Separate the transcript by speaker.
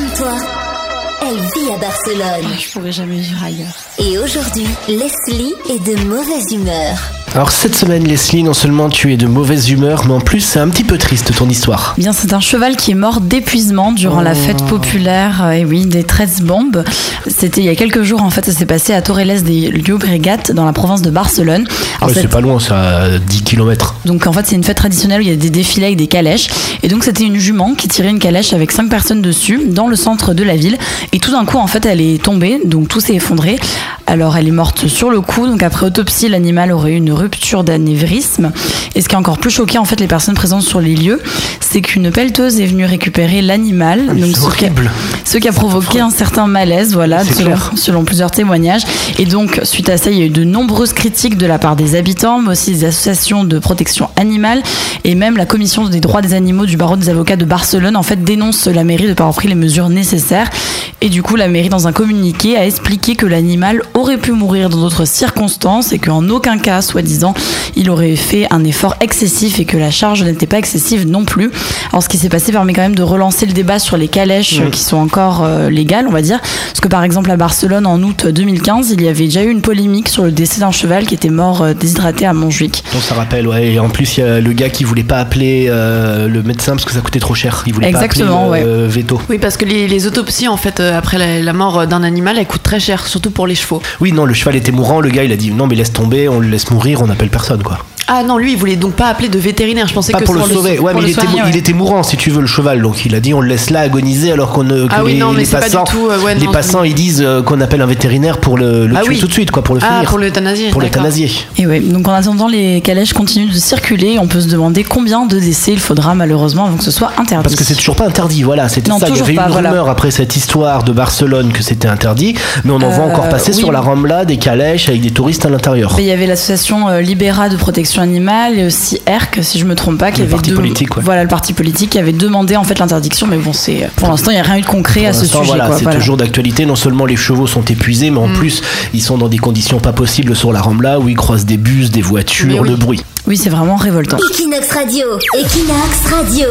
Speaker 1: Comme toi, elle vit à Barcelone.
Speaker 2: Je pourrais jamais vivre ailleurs.
Speaker 1: Et aujourd'hui, Leslie est de mauvaise humeur.
Speaker 3: Alors cette semaine, Leslie, non seulement tu es de mauvaise humeur, mais en plus c'est un petit peu triste ton histoire.
Speaker 2: Bien, c'est un cheval qui est mort d'épuisement durant la fête populaire, euh, et oui, des 13 bombes. C'était il y a quelques jours, en fait, ça s'est passé à Torrelles des Llobregat, dans la province de Barcelone.
Speaker 3: Ouais,
Speaker 2: cette-
Speaker 3: c'est pas loin, c'est à 10 km.
Speaker 2: Donc en fait c'est une fête traditionnelle où il y a des défilés avec des calèches et donc c'était une jument qui tirait une calèche avec cinq personnes dessus dans le centre de la ville et tout d'un coup en fait elle est tombée donc tout s'est effondré alors elle est morte sur le coup. Donc après autopsie l'animal aurait eu une rupture d'anévrisme. Et ce qui est encore plus choquant en fait les personnes présentes sur les lieux c'est qu'une pelleteuse est venue récupérer l'animal.
Speaker 3: Mais
Speaker 2: donc ce qui, a,
Speaker 3: horrible.
Speaker 2: ce qui a provoqué un certain malaise voilà selon, selon plusieurs témoignages. Et donc, suite à ça, il y a eu de nombreuses critiques de la part des habitants, mais aussi des associations de protection animale et même la commission des droits des animaux du barreau des avocats de Barcelone, en fait, dénonce la mairie de ne pas avoir pris les mesures nécessaires. Et du coup, la mairie, dans un communiqué, a expliqué que l'animal aurait pu mourir dans d'autres circonstances et qu'en aucun cas, soi-disant, il aurait fait un effort excessif et que la charge n'était pas excessive non plus. Alors, ce qui s'est passé permet quand même de relancer le débat sur les calèches euh, qui sont encore euh, légales, on va dire. Parce que par exemple, à Barcelone, en août 2015, il y avait déjà eu une polémique sur le décès d'un cheval qui était mort euh, déshydraté à Montjuic.
Speaker 3: Donc ça rappelle, ouais. Et en plus, il y a le gars qui voulait pas appeler euh, le médecin parce que ça coûtait trop cher. Il voulait
Speaker 2: Exactement,
Speaker 3: pas appeler le, euh, veto.
Speaker 4: Oui, parce que les, les autopsies, en fait, euh, après la, la mort d'un animal, elles coûtent très cher, surtout pour les chevaux.
Speaker 3: Oui, non, le cheval était mourant. Le gars, il a dit non, mais laisse tomber, on le laisse mourir, on n'appelle personne, quoi.
Speaker 4: Ah non, lui, il voulait donc pas appeler de vétérinaire. Je pensais
Speaker 3: Pas
Speaker 4: que
Speaker 3: pour le sauver.
Speaker 4: sau-
Speaker 3: ouais,
Speaker 4: pour
Speaker 3: mais
Speaker 4: le
Speaker 3: il était, il était mourant, si tu veux, le cheval. Donc il a dit on le laisse là agoniser alors qu'on ne. que
Speaker 4: Ah oui,
Speaker 3: les,
Speaker 4: non, mais
Speaker 3: les
Speaker 4: c'est pas du
Speaker 3: passants,
Speaker 4: tout, euh, ouais,
Speaker 3: les passants, ils disent euh, qu'on appelle un vétérinaire pour le, le
Speaker 4: Ah
Speaker 3: tuer
Speaker 4: oui.
Speaker 3: tout de suite, quoi, pour le
Speaker 4: Ah,
Speaker 3: finir.
Speaker 4: pour l'euthanasier.
Speaker 3: Pour
Speaker 4: d'accord.
Speaker 3: l'euthanasier.
Speaker 2: Et ouais, donc en attendant, les calèches continuent de circuler. On peut se demander combien de décès il faudra malheureusement avant que ce soit interdit.
Speaker 3: Parce que c'est toujours pas interdit, voilà, c'était ça. Il y avait
Speaker 2: pas,
Speaker 3: une
Speaker 2: voilà.
Speaker 3: rumeur après cette histoire de Barcelone que c'était interdit, mais on en voit
Speaker 2: Euh,
Speaker 3: encore passer
Speaker 2: oui.
Speaker 3: sur la Rambla des calèches avec des touristes à l'intérieur.
Speaker 2: Il y avait l'association euh, Libera de protection animale et aussi ERC, si je me trompe pas, qui
Speaker 3: Le
Speaker 2: avait
Speaker 3: parti
Speaker 2: dem-
Speaker 3: politique, ouais.
Speaker 2: Voilà, le parti politique qui avait demandé en fait l'interdiction, mais bon, c'est pour l'instant il n'y a rien eu de concret à ce sujet.
Speaker 3: voilà,
Speaker 2: quoi,
Speaker 3: c'est
Speaker 2: voilà.
Speaker 3: toujours d'actualité. Non seulement les chevaux sont épuisés, mais en plus, ils sont dans des conditions pas possibles sur la Rambla où ils croisent des bus, des voitures,
Speaker 4: oui.
Speaker 3: le bruit.
Speaker 2: Oui, c'est vraiment révoltant.
Speaker 1: Equinox Radio, Equinox Radio.